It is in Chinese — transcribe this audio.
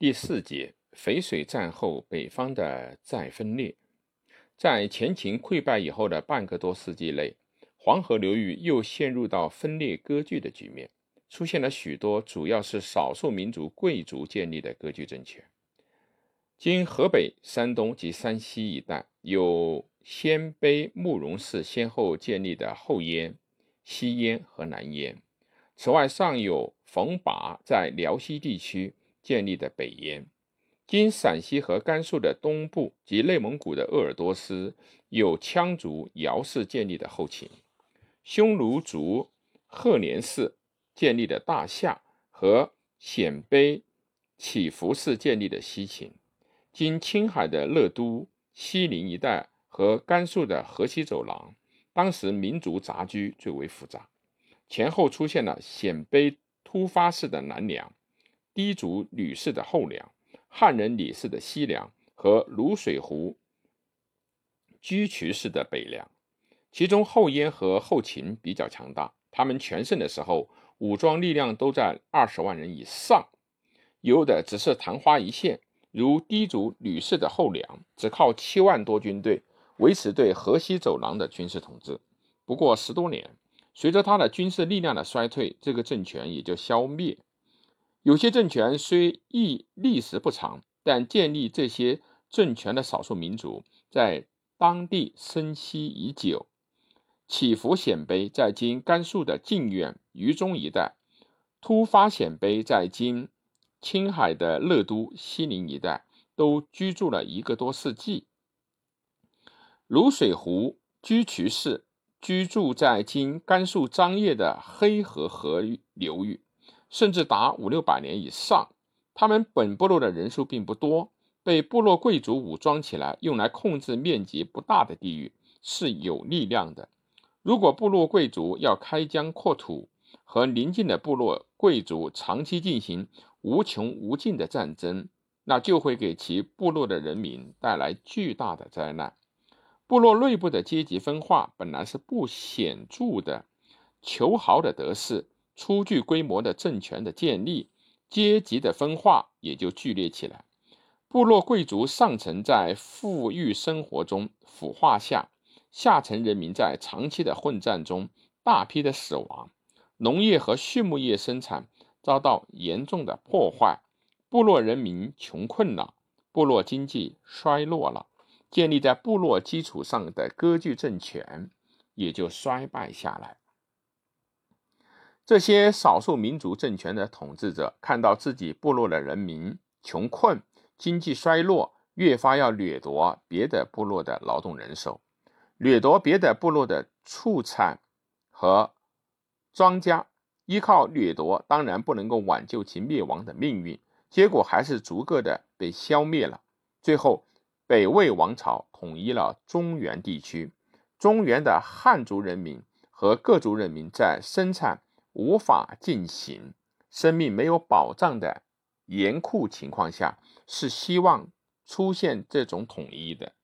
第四节，淝水战后北方的再分裂。在前秦溃败以后的半个多世纪内，黄河流域又陷入到分裂割据的局面，出现了许多主要是少数民族贵族建立的割据政权。今河北、山东及山西一带，有鲜卑、慕容氏先后建立的后燕、西燕和南燕，此外尚有冯跋在辽西地区。建立的北燕，今陕西和甘肃的东部及内蒙古的鄂尔多斯有羌族姚氏建立的后秦，匈奴族赫连氏建立的大夏和鲜卑乞伏氏建立的西秦，今青海的乐都、西宁一带和甘肃的河西走廊，当时民族杂居最为复杂，前后出现了鲜卑突发式的南梁。氐族吕氏的后梁，汉人李氏的西梁和卤水湖居渠氏的北梁，其中后燕和后秦比较强大，他们全盛的时候武装力量都在二十万人以上，有的只是昙花一现，如氐族吕氏的后梁，只靠七万多军队维持对河西走廊的军事统治。不过十多年，随着他的军事力量的衰退，这个政权也就消灭。有些政权虽亦历史不长，但建立这些政权的少数民族在当地生息已久。乞伏鲜卑在今甘肃的靖远、榆中一带，突发鲜卑在今青海的乐都、西宁一带，都居住了一个多世纪。卤水湖居渠氏居住在今甘肃张掖的黑河河流域。甚至达五六百年以上。他们本部落的人数并不多，被部落贵族武装起来，用来控制面积不大的地域是有力量的。如果部落贵族要开疆扩土，和邻近的部落贵族长期进行无穷无尽的战争，那就会给其部落的人民带来巨大的灾难。部落内部的阶级分化本来是不显著的，求豪的得势。初具规模的政权的建立，阶级的分化也就剧烈起来。部落贵族上层在富裕生活中腐化下，下层人民在长期的混战中大批的死亡，农业和畜牧业生产遭到严重的破坏，部落人民穷困了，部落经济衰落了，建立在部落基础上的割据政权也就衰败下来。这些少数民族政权的统治者看到自己部落的人民穷困、经济衰落，越发要掠夺别的部落的劳动人手，掠夺别的部落的畜产和庄稼。依靠掠夺，当然不能够挽救其灭亡的命运，结果还是逐个的被消灭了。最后，北魏王朝统一了中原地区，中原的汉族人民和各族人民在生产。无法进行，生命没有保障的严酷情况下，是希望出现这种统一的。